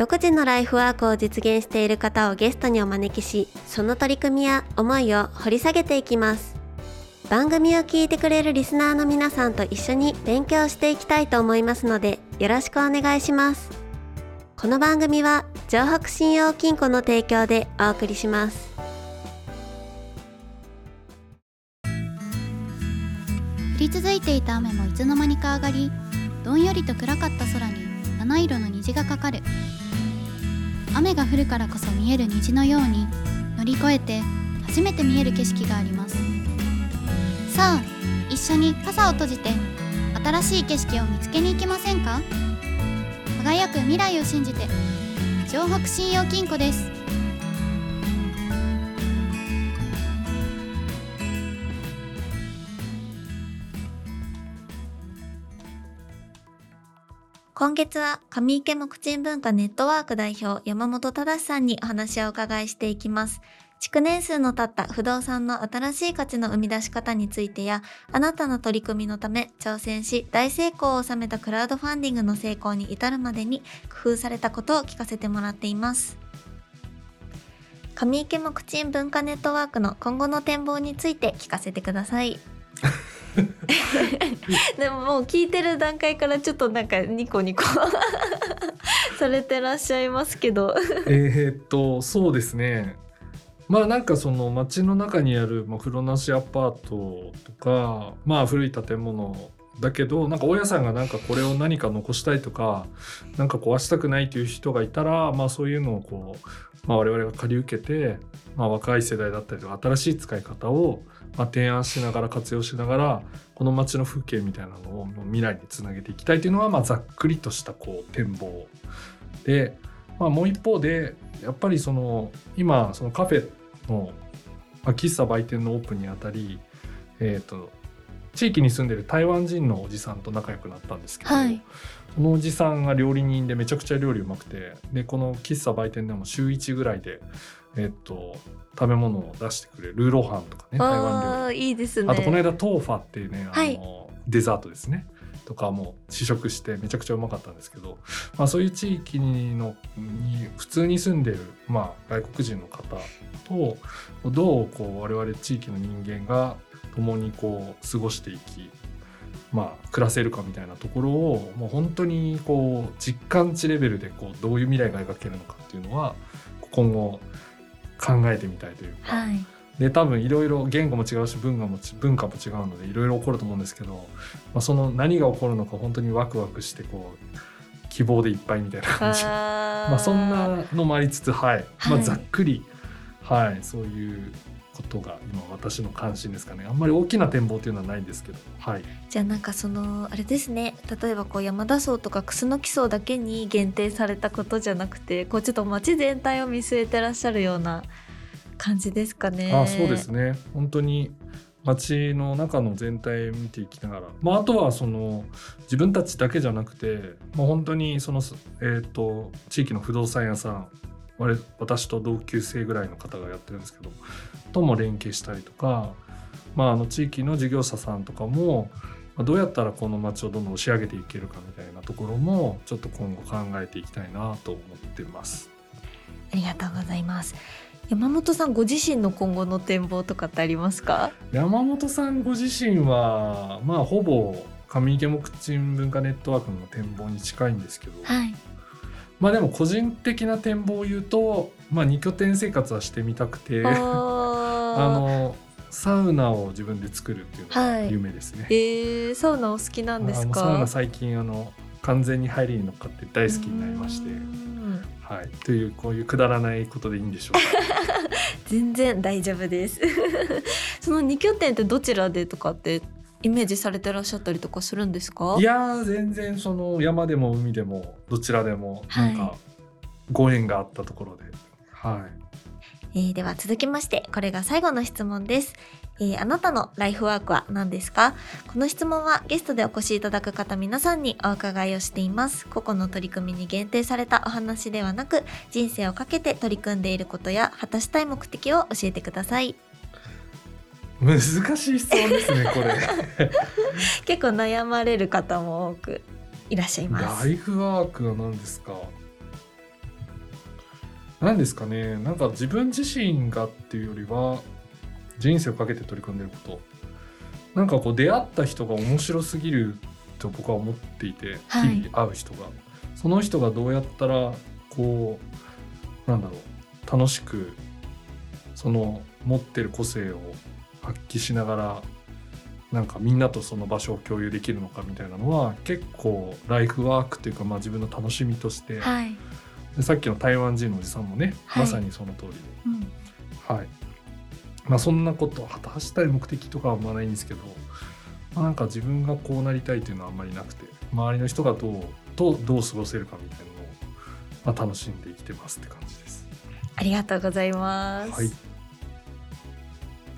独自のライフワークを実現している方をゲストにお招きしその取り組みや思いを掘り下げていきます。番組を聞いてくれるリスナーの皆さんと一緒に勉強していきたいと思いますのでよろしくお願いします。この番組は城北信用金庫の提供でお送りします。降り続いていた雨もいつの間にか上がりどんよりと暗かった空に七色の虹がかかる。雨が降るからこそ見える虹のように乗り越えて初めて見える景色があります。さあ一緒に傘を閉じて新しい景色を見つけに行きませんか？輝く未来を信じて城北信用金庫です。今月は上池木鎮文化ネットワーク代表山本忠さんにお話をお伺いしていきます。築年数の経った不動産の新しい価値の生み出し方についてやあなたの取り組みのため挑戦し大成功を収めたクラウドファンディングの成功に至るまでに工夫されたことを聞かせてもらっています。上池木鎮文化ネットワークの今後の展望について聞かせてください。でももう聞いてる段階からちょっとなんかニコニコ。されてらっしゃいますけど。えーっとそうですね。まあなんかその街の中にある、まあ、風呂なしアパートとかまあ古い建物だけどなんか大家さんがなんかこれを何か残したいとかなんか壊したくないという人がいたらまあそういうのをこう、まあ、我々が借り受けて、まあ、若い世代だったりとか新しい使い方をまあ提案しながら活用しながらこの街の風景みたいなのを未来につなげていきたいというのはまあざっくりとしたこう展望で、まあ、もう一方でやっぱりその今そのカフェの、まあ、喫茶売店のオープンにあたり、えー、と地域に住んでる台湾人のおじさんと仲良くなったんですけど、はい。そのおじさんが料理人でめちゃくちゃ料理うまくてでこの喫茶売店でも週1ぐらいで、えっと食べ物を出してくれるルーローハンとかね台湾料あーいいですね。理あとこの間トーファっていうねあの、はい。デザートですねとかも試食してめちゃくちゃうまかったんですけど、まあ、そういう地域のに普通に住んでる、まあ、外国人の方とどうこう我々地域の人間が共にこう過ごしていきまあ、暮らせるかみたいなところをもう本当にこう実感値レベルでこうどういう未来が描けるのかっていうのは今後考えてみたいというか、はい。で多分いろいろ言語も違うし文化もち文化も違うのでいろいろ起こると思うんですけど、まあ、その何が起こるのか本当にワクワクしてこう希望でいっぱいみたいな感じ。まあそんなのもありつつはい、まあ、はい。ざっくり、はい、そういうことが今私の関心ですかね。あんまり大きな展望っていうのはないんですけど。はい。じゃあなんかそのあれですね。例えばこう山田荘とか楠木荘だけに限定されたことじゃなくてこうちょっと街全体を見据えてらっしゃるような感じですかね。あそうですね。本当に街の中の全体を見ていきながら、まあ、あとはその自分たちだけじゃなくて、まあ、本当にその、えー、と地域の不動産屋さん我私と同級生ぐらいの方がやってるんですけどとも連携したりとか、まあ、あの地域の事業者さんとかもまあどうやったらこの街をどんどん押し上げていけるかみたいなところもちょっと今後考えていきたいなと思ってます。ありがとうございます。山本さんご自身の今後の展望とかってありますか？山本さんご自身はまあほぼ上池木鎮文化ネットワークの展望に近いんですけど、はい。まあでも個人的な展望を言うと、まあ、2拠点生活はしてみたくてあ あのサウナを自分で作るっていうのがはい夢ですね。えー、サウナお好きなんですか？サウナ最近あの完全に入りに乗っかって大好きになりましてはい、というこういうくだらないことでいいんでしょうか。全然大丈夫です。その二拠点ってどちらでとかってイメージされてらっしゃったりとかするんですか？いやー全然その山でも海でもどちらでもはい。なんかご縁があったところで、はい。えーでは続きましてこれが最後の質問です、えーあなたのライフワークは何ですか？この質問はゲストでお越しいただく方皆さんにお伺いをしています。個々の取り組みに限定されたお話ではなく人生をかけて取り組んでいることや果たしたい目的を教えてください難しい質問ですねこれ。結構悩まれる方も多くいらっしゃいます。ライフワークは何ですか？何ですかね？なんか自分自身がっていうよりは人生をかけて取り組んでること。なんかこう出会った人が面白すぎると僕は思っていて、はい。日々会う人が。その人がどうやったらこうなんだろう楽しくその持ってる個性を発揮しながらなんかみんなとその場所を共有できるのかみたいなのは結構ライフワークっていうか、まあ、自分の楽しみとして、はい、でさっきの台湾人のおじさんもね、はい。まさにその通りで、うん。はい。まあ、そんなことを果たしたい目的とかはあんまないんですけど、まあ、なんか自分がこうなりたいというのはあんまりなくて周りの人がどうとどう過ごせるかみたいなのを、まあ、楽しんで生きてますって感じです。ありがとうございます、はい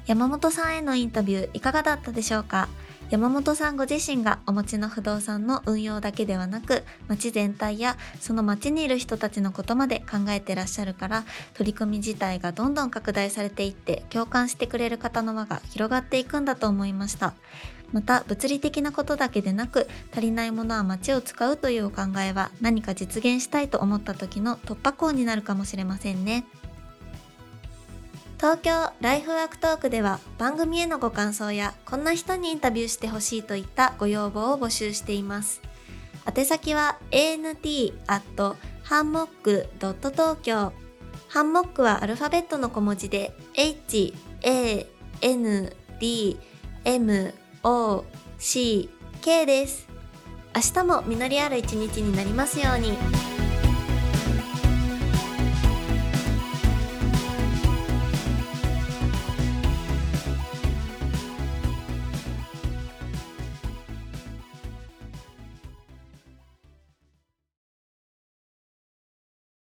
山本さんへのインタビューいかがだったでしょうか？山本さんご自身がお持ちの不動産の運用だけではなく町全体やその町にいる人たちのことまで考えてらっしゃるから取り組み自体がどんどん拡大されていって共感してくれる方の輪が広がっていくんだと思いました。また物理的なことだけでなく足りないものは町を使うというお考えは何か実現したいと思った時の突破口になるかもしれませんね。東京ライフワークトークでは番組へのご感想やこんな人にインタビューしてほしいといったご要望を募集しています。宛先は ant アットハンモックドット東京。ハンモックはアルファベットの小文字で h a n d m o c k です。明日も実りある一日になりますように。